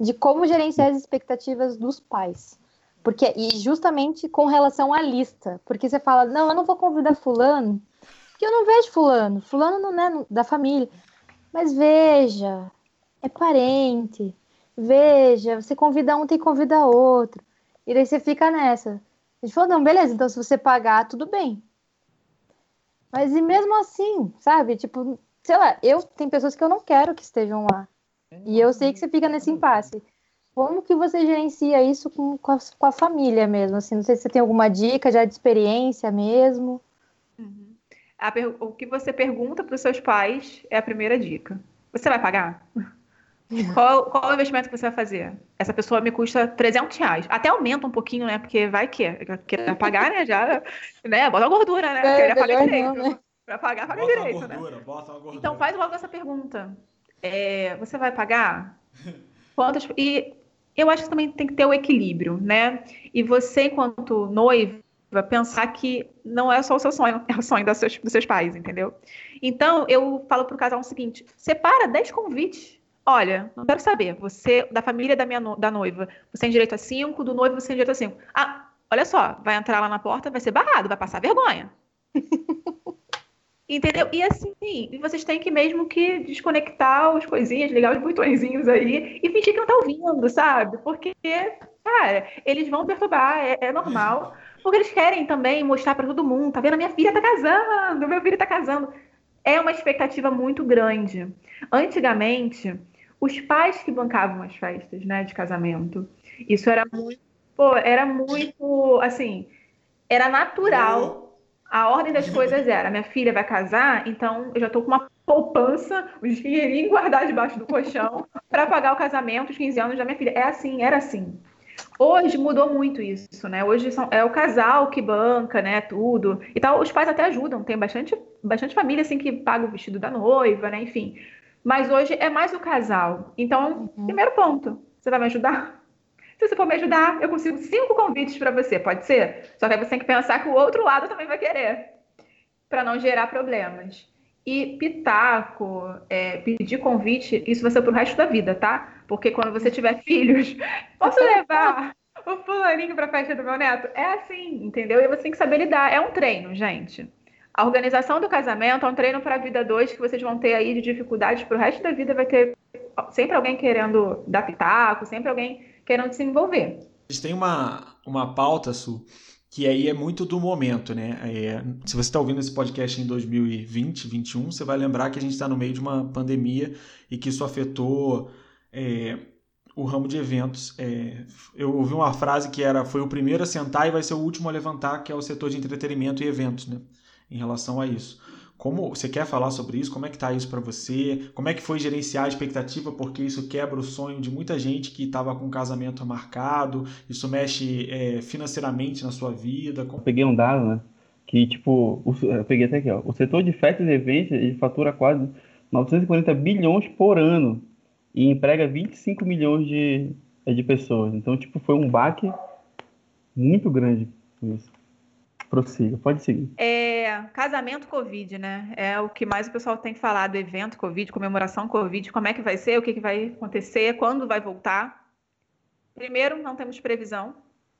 de como gerenciar as expectativas dos pais. Porque, e justamente com relação à lista. Porque você fala, não, eu não vou convidar fulano, porque eu não vejo fulano. Fulano não é da família. Mas veja, é parente. Veja, você convida um, tem que convidar outro. E daí você fica nessa. A gente falou, não, beleza, então se você pagar, tudo bem. Mas e mesmo assim, sabe? Tipo, sei lá, eu tem pessoas que eu não quero que estejam lá. E eu sei que você fica nesse impasse. Como que você gerencia isso com, com, a, com a família mesmo? Assim, não sei se você tem alguma dica já de experiência mesmo. Uhum o que você pergunta para os seus pais é a primeira dica. Você vai pagar? Qual, qual o investimento que você vai fazer? Essa pessoa me custa 300 reais. Até aumenta um pouquinho, né? Porque vai que quer pagar, né? Já, né? Bota uma gordura, né? É, Queria pagar direito. Não, né? Pra pagar, paga bota direito, né? gordura, né? Bota uma gordura. Então faz logo essa pergunta. É, você vai pagar? Quantas... E eu acho que também tem que ter o equilíbrio, né? E você, enquanto noivo, pensar que não é só o seu sonho, é o sonho dos seus, dos seus pais, entendeu? Então, eu falo pro casal o seguinte: separa 10 convites. Olha, não quero saber, você, da família da minha no, da noiva, você tem direito a 5, do noivo você tem direito a 5. Ah, olha só, vai entrar lá na porta, vai ser barrado, vai passar vergonha. Entendeu? E assim, vocês têm que mesmo que desconectar as coisinhas, ligar os botõezinhos aí e fingir que não tá ouvindo, sabe? Porque, cara, eles vão perturbar, é, é normal. Porque eles querem também mostrar para todo mundo, tá vendo? Minha filha tá casando, meu filho tá casando. É uma expectativa muito grande. Antigamente, os pais que bancavam as festas, né, de casamento, isso era muito, pô, era muito, assim, era natural A ordem das coisas era: minha filha vai casar, então eu já estou com uma poupança, um dinheirinho guardado debaixo do colchão para pagar o casamento, os 15 anos da minha filha. É assim, era assim. Hoje mudou muito isso, né? Hoje são, é o casal que banca, né? Tudo. E tal. Os pais até ajudam, tem bastante, bastante família assim que paga o vestido da noiva, né? Enfim. Mas hoje é mais o casal. Então, uhum. primeiro ponto, você vai me ajudar? Se você for me ajudar, eu consigo cinco convites para você, pode ser? Só que aí você tem que pensar que o outro lado também vai querer, para não gerar problemas. E pitaco, é, pedir convite, isso vai ser pro resto da vida, tá? Porque quando você tiver filhos, posso levar o fulaninho pra festa do meu neto? É assim, entendeu? E você tem que saber lidar. É um treino, gente. A organização do casamento é um treino para a vida 2 que vocês vão ter aí de dificuldades pro resto da vida. Vai ter sempre alguém querendo dar pitaco, sempre alguém querendo se envolver. A gente tem uma, uma pauta, Su, que aí é muito do momento, né? É, se você está ouvindo esse podcast em 2020, 2021, você vai lembrar que a gente está no meio de uma pandemia e que isso afetou é, o ramo de eventos. É, eu ouvi uma frase que era: foi o primeiro a sentar e vai ser o último a levantar, que é o setor de entretenimento e eventos, né? Em relação a isso. Como você quer falar sobre isso? Como é que está isso para você? Como é que foi gerenciar a expectativa? Porque isso quebra o sonho de muita gente que estava com um casamento marcado. Isso mexe é, financeiramente na sua vida. Eu peguei um dado, né? Que tipo, o, eu peguei até aqui, ó. O setor de festas e eventos ele fatura quase 940 bilhões por ano e emprega 25 milhões de, de pessoas. Então, tipo, foi um baque muito grande isso. Prossiga, pode seguir. É, casamento Covid, né? É o que mais o pessoal tem falado, evento Covid, comemoração Covid, como é que vai ser, o que, que vai acontecer, quando vai voltar. Primeiro, não temos previsão,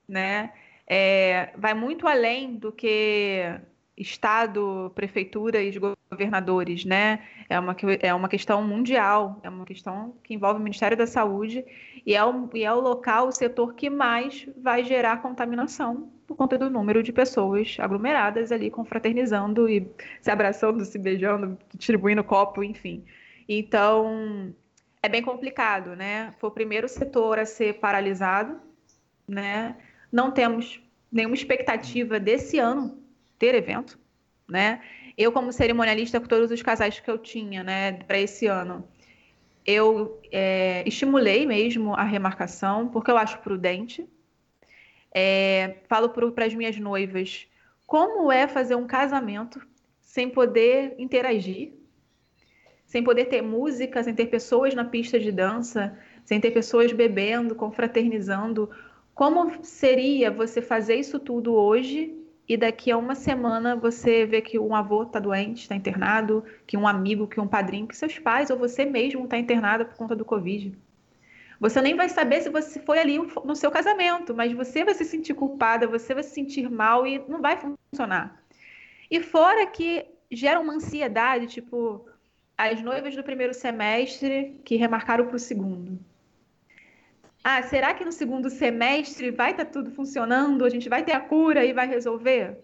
né? É, vai muito além do que Estado, prefeitura e governadores, né? É uma, é uma questão mundial, é uma questão que envolve o Ministério da Saúde e é, o, e é o local, o setor que mais vai gerar contaminação por conta do número de pessoas aglomeradas ali, confraternizando e se abraçando, se beijando, distribuindo copo, enfim. Então, é bem complicado, né? Foi o primeiro setor a ser paralisado, né? Não temos nenhuma expectativa desse ano ter evento, né? Eu, como cerimonialista, com todos os casais que eu tinha, né, para esse ano, eu é, estimulei mesmo a remarcação, porque eu acho prudente. É, falo para as minhas noivas como é fazer um casamento sem poder interagir, sem poder ter música, sem ter pessoas na pista de dança, sem ter pessoas bebendo, confraternizando. Como seria você fazer isso tudo hoje e daqui a uma semana você vê que um avô está doente, está internado, que um amigo, que um padrinho, que seus pais ou você mesmo está internado por conta do Covid. Você nem vai saber se você foi ali no seu casamento, mas você vai se sentir culpada, você vai se sentir mal e não vai funcionar. E fora que gera uma ansiedade, tipo, as noivas do primeiro semestre que remarcaram para o segundo ah, será que no segundo semestre vai estar tá tudo funcionando? A gente vai ter a cura e vai resolver?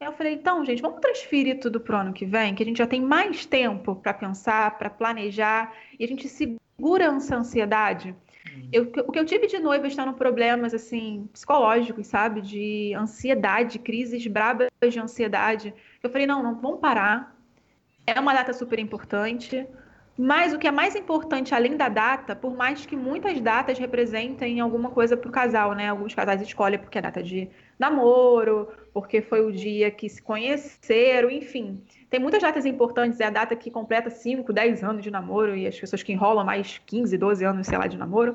Eu falei, então, gente, vamos transferir tudo para o ano que vem, que a gente já tem mais tempo para pensar, para planejar, e a gente segura essa ansiedade. Hum. Eu, o que eu tive de noiva está no problemas assim psicológicos, sabe, de ansiedade, crises brabas de ansiedade. Eu falei, não, não, vamos parar. É uma data super importante. Mas o que é mais importante, além da data, por mais que muitas datas representem alguma coisa para o casal, né? Alguns casais escolhem porque é data de namoro, porque foi o dia que se conheceram, enfim. Tem muitas datas importantes, é a data que completa 5, 10 anos de namoro e as pessoas que enrolam mais 15, 12 anos, sei lá, de namoro.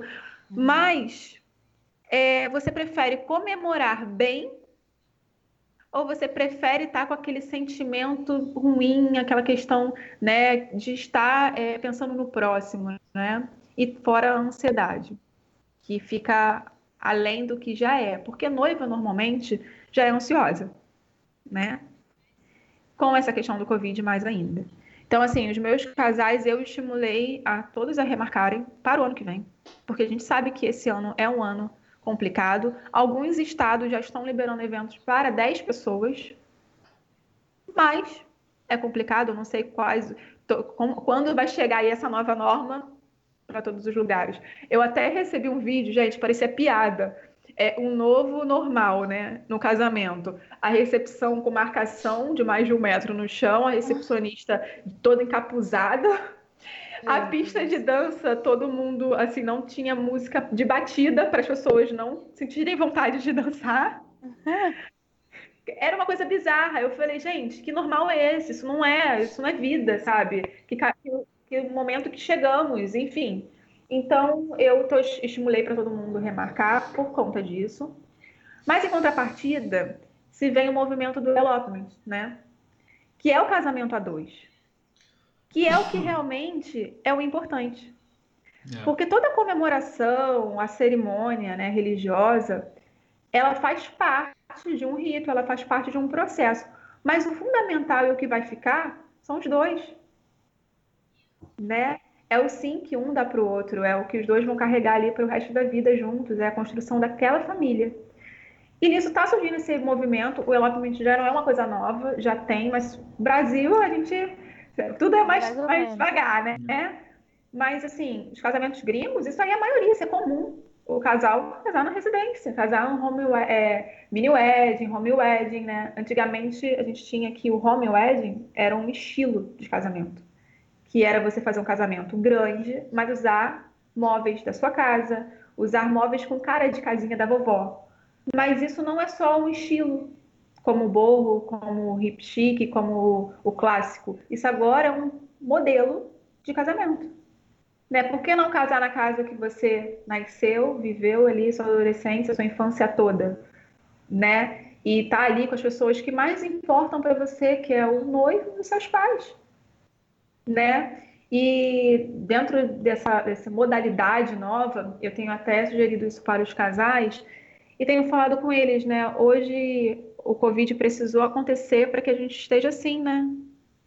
Uhum. Mas é, você prefere comemorar bem ou você prefere estar com aquele sentimento ruim, aquela questão né, de estar é, pensando no próximo, né? E fora a ansiedade, que fica além do que já é, porque noiva normalmente já é ansiosa, né? Com essa questão do Covid mais ainda. Então, assim, os meus casais eu estimulei a todos a remarcarem para o ano que vem, porque a gente sabe que esse ano é um ano complicado. Alguns estados já estão liberando eventos para 10 pessoas, mas é complicado, não sei quais, tô, como, quando vai chegar aí essa nova norma para todos os lugares. Eu até recebi um vídeo, gente, parecia piada. é um novo normal, né? No casamento. A recepção com marcação de mais de um metro no chão, a recepcionista toda encapuzada. A pista de dança, todo mundo, assim, não tinha música de batida para as pessoas não sentirem vontade de dançar. Era uma coisa bizarra. Eu falei, gente, que normal é esse? Isso não é, isso não é vida, sabe? Que, que, que momento que chegamos, enfim. Então, eu tô, estimulei para todo mundo remarcar por conta disso. Mas, em contrapartida, se vem o movimento do elopement, né? Que é o casamento a dois. Que é o que realmente é o importante. É. Porque toda a comemoração, a cerimônia né, religiosa, ela faz parte de um rito, ela faz parte de um processo. Mas o fundamental e o que vai ficar são os dois. Né? é o sim que um dá para o outro, é o que os dois vão carregar ali para o resto da vida juntos, é a construção daquela família. E nisso está surgindo esse movimento, o elopement já não é uma coisa nova, já tem, mas Brasil a gente tudo é mais, mais devagar, né? É. Mas assim, os casamentos gringos, isso aí é a maioria, isso é comum. O casal casar na residência, casar um home, é, mini wedding, home wedding, né? Antigamente a gente tinha que o home wedding era um estilo de casamento que era você fazer um casamento grande, mas usar móveis da sua casa, usar móveis com cara de casinha da vovó. Mas isso não é só um estilo, como o borro, como o hip chic, como o clássico. Isso agora é um modelo de casamento. Né? Por que não casar na casa que você nasceu, viveu ali sua adolescência, sua infância toda, né? E tá ali com as pessoas que mais importam para você, que é o noivo e seus pais né? E dentro dessa, dessa modalidade nova, eu tenho até sugerido isso para os casais e tenho falado com eles, né? Hoje o Covid precisou acontecer para que a gente esteja assim, né?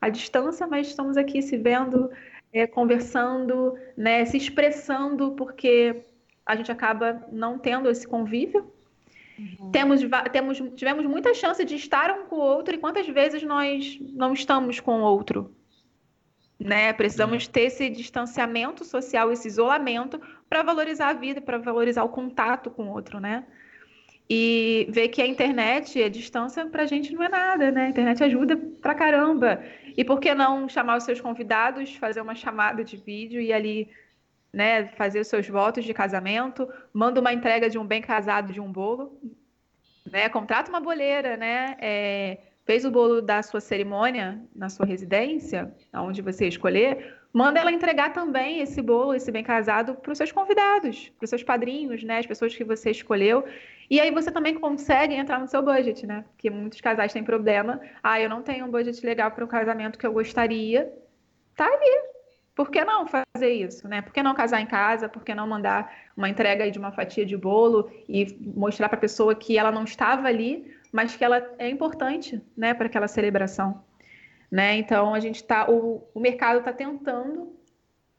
À distância, mas estamos aqui se vendo, é, conversando, né? Se expressando, porque a gente acaba não tendo esse convívio. Uhum. Temos, temos, tivemos muita chance de estar um com o outro e quantas vezes nós não estamos com o outro, né? Precisamos ter esse distanciamento social, esse isolamento para valorizar a vida, para valorizar o contato com o outro, né? E ver que a internet, a distância para a gente não é nada, né? A internet ajuda pra caramba. E por que não chamar os seus convidados, fazer uma chamada de vídeo e ali, né, fazer os seus votos de casamento, manda uma entrega de um bem casado de um bolo, né? Contrata uma boleira, né? É, fez o bolo da sua cerimônia na sua residência, onde você escolher, manda ela entregar também esse bolo, esse bem casado, para os seus convidados, para os seus padrinhos, né, as pessoas que você escolheu. E aí você também consegue entrar no seu budget, né? Porque muitos casais têm problema. Ah, eu não tenho um budget legal para o casamento que eu gostaria. Tá ali. Por que não fazer isso, né? Por que não casar em casa? Por que não mandar uma entrega de uma fatia de bolo e mostrar para a pessoa que ela não estava ali, mas que ela é importante, né, para aquela celebração, né? Então a gente tá, o, o mercado está tentando,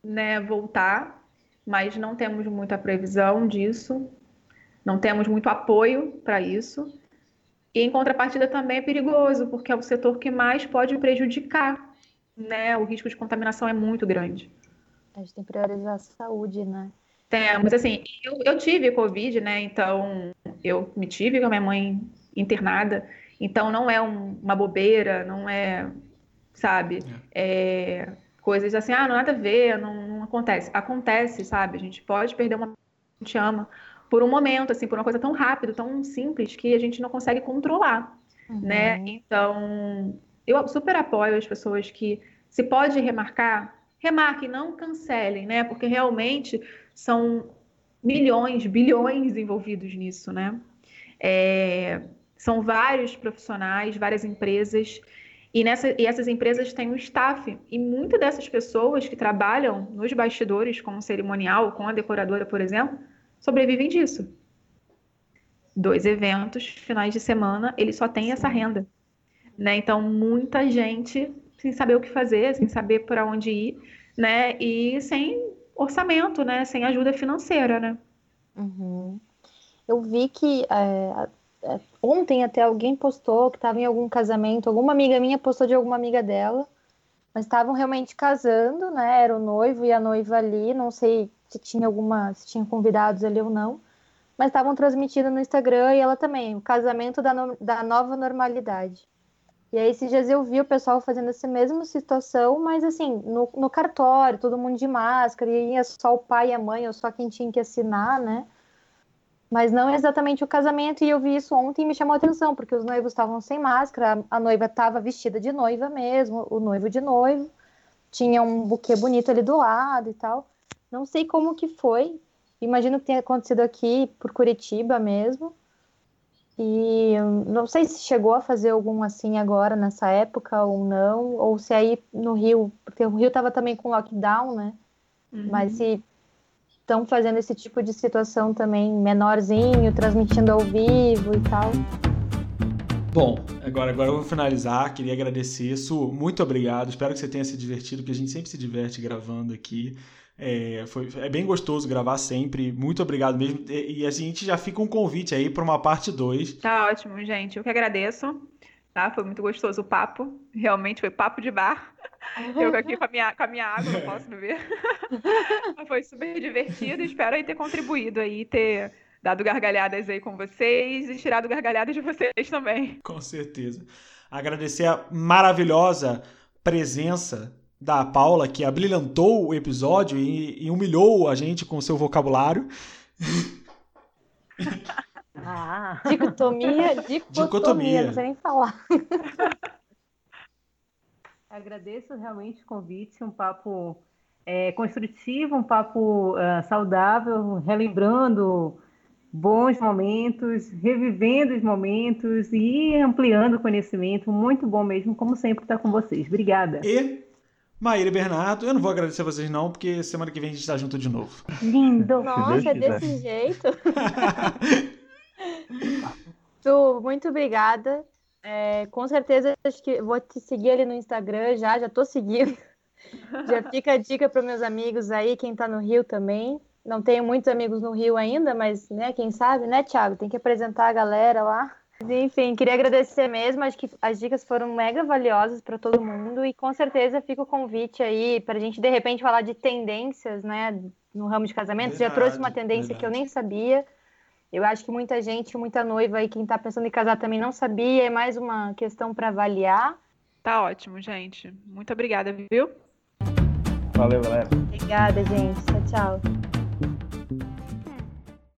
né, voltar, mas não temos muita previsão disso, não temos muito apoio para isso. E em contrapartida também é perigoso, porque é o setor que mais pode prejudicar, né? O risco de contaminação é muito grande. A gente tem que priorizar a saúde, né? Temos, assim, eu, eu tive Covid, né? Então, eu me tive com a minha mãe internada. Então não é um, uma bobeira, não é, sabe, é. É, coisas assim, ah, não nada a ver, não, não, acontece. Acontece, sabe? A gente pode perder uma gente ama por um momento, assim, por uma coisa tão rápida, tão simples que a gente não consegue controlar, uhum. né? Então, eu super apoio as pessoas que se pode remarcar, remarque, não cancelem, né? Porque realmente são milhões, bilhões envolvidos nisso, né? É, são vários profissionais, várias empresas, e, nessa, e essas empresas têm um staff. E muitas dessas pessoas que trabalham nos bastidores, com o cerimonial, com a decoradora, por exemplo, sobrevivem disso. Dois eventos, finais de semana, ele só tem essa renda. Né? Então, muita gente sem saber o que fazer, sem saber para onde ir, né? E sem orçamento, né? Sem ajuda financeira, né? Uhum. Eu vi que é, é, ontem até alguém postou que estava em algum casamento, alguma amiga minha postou de alguma amiga dela, mas estavam realmente casando, né? Era o noivo e a noiva ali, não sei se tinha alguma, se tinha convidados ali ou não, mas estavam transmitindo no Instagram e ela também, o casamento da, no, da nova normalidade. E aí, esses dias eu vi o pessoal fazendo essa mesma situação, mas assim, no, no cartório, todo mundo de máscara, e ia só o pai e a mãe, ou só quem tinha que assinar, né? Mas não exatamente o casamento, e eu vi isso ontem e me chamou a atenção, porque os noivos estavam sem máscara, a noiva estava vestida de noiva mesmo, o noivo de noivo, tinha um buquê bonito ali do lado e tal. Não sei como que foi, imagino que tenha acontecido aqui por Curitiba mesmo, e não sei se chegou a fazer algum assim agora nessa época ou não, ou se aí no Rio, porque o Rio estava também com lockdown, né? Uhum. Mas se estão fazendo esse tipo de situação também menorzinho, transmitindo ao vivo e tal. Bom, agora, agora eu vou finalizar. Queria agradecer. Su, muito obrigado. Espero que você tenha se divertido, que a gente sempre se diverte gravando aqui. É, foi, é bem gostoso gravar sempre. Muito obrigado mesmo. E, e a gente já fica um convite aí para uma parte 2. Tá ótimo, gente. Eu que agradeço. Tá? Foi muito gostoso o papo. Realmente foi papo de bar. Eu aqui com a minha, com a minha água, não posso beber. foi super divertido. Espero aí ter contribuído aí, ter dado gargalhadas aí com vocês e tirado gargalhadas de vocês também. Com certeza. Agradecer a maravilhosa presença da Paula, que abrilhantou o episódio e, e humilhou a gente com seu vocabulário. Ah. Dicotomia, dicotomia, dicotomia, não sei nem falar. Agradeço realmente o convite, um papo é, construtivo, um papo uh, saudável, relembrando bons momentos, revivendo os momentos e ampliando o conhecimento. Muito bom mesmo, como sempre, estar com vocês. Obrigada. E Maíra e Bernardo, eu não vou agradecer vocês não, porque semana que vem a gente tá junto de novo. Lindo! Nossa, é desse jeito. tu, muito obrigada. É, com certeza acho que vou te seguir ali no Instagram já, já tô seguindo. Já fica a dica para meus amigos aí, quem tá no Rio também. Não tenho muitos amigos no Rio ainda, mas né, quem sabe, né, Thiago? Tem que apresentar a galera lá. Enfim, queria agradecer mesmo. Acho que as dicas foram mega valiosas para todo mundo e com certeza fica o convite aí para a gente de repente falar de tendências, né, no ramo de casamento. Verdade, Já trouxe uma tendência verdade. que eu nem sabia. Eu acho que muita gente, muita noiva aí, quem está pensando em casar também não sabia. É mais uma questão para avaliar. Tá ótimo, gente. Muito obrigada, viu? Valeu, galera. Obrigada, gente. Tchau, tchau.